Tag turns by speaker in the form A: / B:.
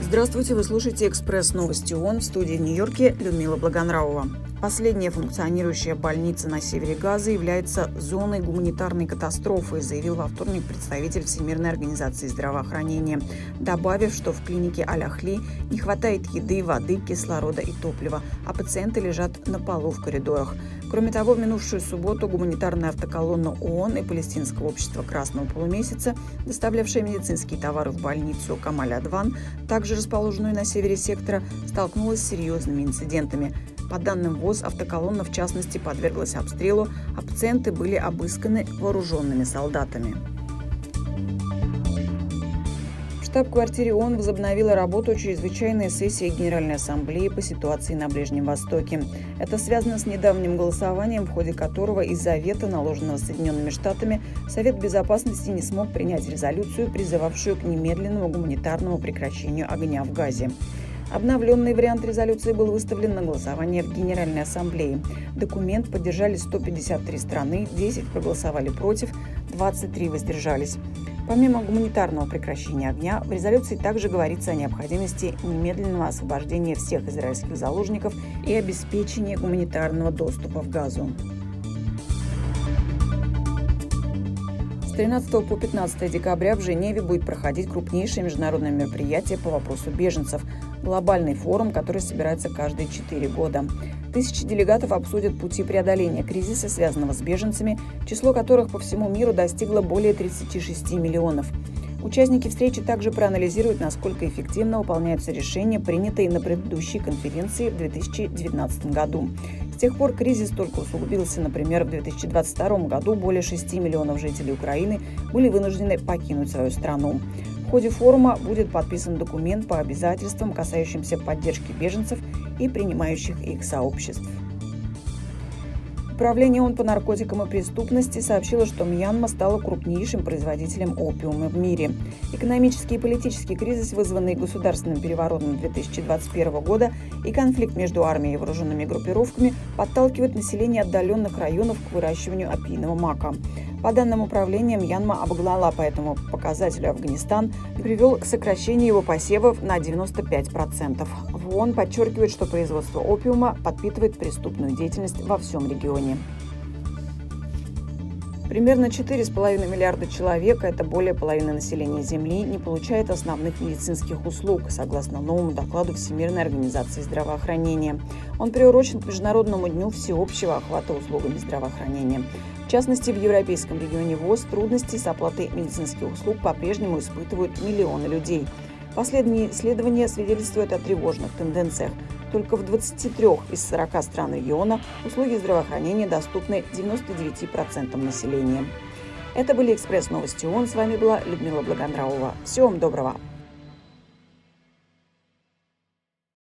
A: Здравствуйте, вы слушаете «Экспресс новости ООН» в студии в Нью-Йорке Людмила Благонравова. Последняя функционирующая больница на севере Газа является зоной гуманитарной катастрофы, заявил во вторник представитель Всемирной организации здравоохранения, добавив, что в клинике Аляхли не хватает еды, воды, кислорода и топлива, а пациенты лежат на полу в коридорах. Кроме того, в минувшую субботу гуманитарная автоколонна ООН и Палестинского общества Красного полумесяца, доставлявшая медицинские товары в больницу Камаль-Адван, также расположенную на севере сектора, столкнулась с серьезными инцидентами. По данным ВОЗ, автоколонна в частности подверглась обстрелу, а пациенты были обысканы вооруженными солдатами. В штаб-квартире ООН возобновила работу чрезвычайная сессия Генеральной Ассамблеи по ситуации на Ближнем Востоке. Это связано с недавним голосованием, в ходе которого из-за вето, наложенного Соединенными Штатами, Совет Безопасности не смог принять резолюцию, призывавшую к немедленному гуманитарному прекращению огня в Газе. Обновленный вариант резолюции был выставлен на голосование в Генеральной Ассамблее. Документ поддержали 153 страны, 10 проголосовали против, 23 воздержались. Помимо гуманитарного прекращения огня, в резолюции также говорится о необходимости немедленного освобождения всех израильских заложников и обеспечения гуманитарного доступа в Газу. С 13 по 15 декабря в Женеве будет проходить крупнейшее международное мероприятие по вопросу беженцев – глобальный форум, который собирается каждые четыре года. Тысячи делегатов обсудят пути преодоления кризиса, связанного с беженцами, число которых по всему миру достигло более 36 миллионов. Участники встречи также проанализируют, насколько эффективно выполняются решения, принятые на предыдущей конференции в 2019 году тех пор кризис только усугубился. Например, в 2022 году более 6 миллионов жителей Украины были вынуждены покинуть свою страну. Ходе форума будет подписан документ по обязательствам, касающимся поддержки беженцев и принимающих их сообществ. Управление ООН по наркотикам и преступности сообщило, что Мьянма стала крупнейшим производителем опиума в мире. Экономический и политический кризис, вызванный государственным переворотом 2021 года и конфликт между армией и вооруженными группировками, подталкивают население отдаленных районов к выращиванию опийного мака. По данным управления, Мьянма обогнала по этому показателю Афганистан и привел к сокращению его посевов на 95%. ООН подчеркивает, что производство опиума подпитывает преступную деятельность во всем регионе. Примерно 4,5 миллиарда человек, это более половины населения Земли, не получает основных медицинских услуг, согласно новому докладу Всемирной организации здравоохранения. Он приурочен к Международному дню всеобщего охвата услугами здравоохранения. В частности, в Европейском регионе ВОЗ трудности с оплатой медицинских услуг по-прежнему испытывают миллионы людей. Последние исследования свидетельствуют о тревожных тенденциях. Только в 23 из 40 стран региона услуги здравоохранения доступны 99% населения. Это были «Экспресс-новости ООН». С вами была Людмила Благонравова. Всего вам доброго.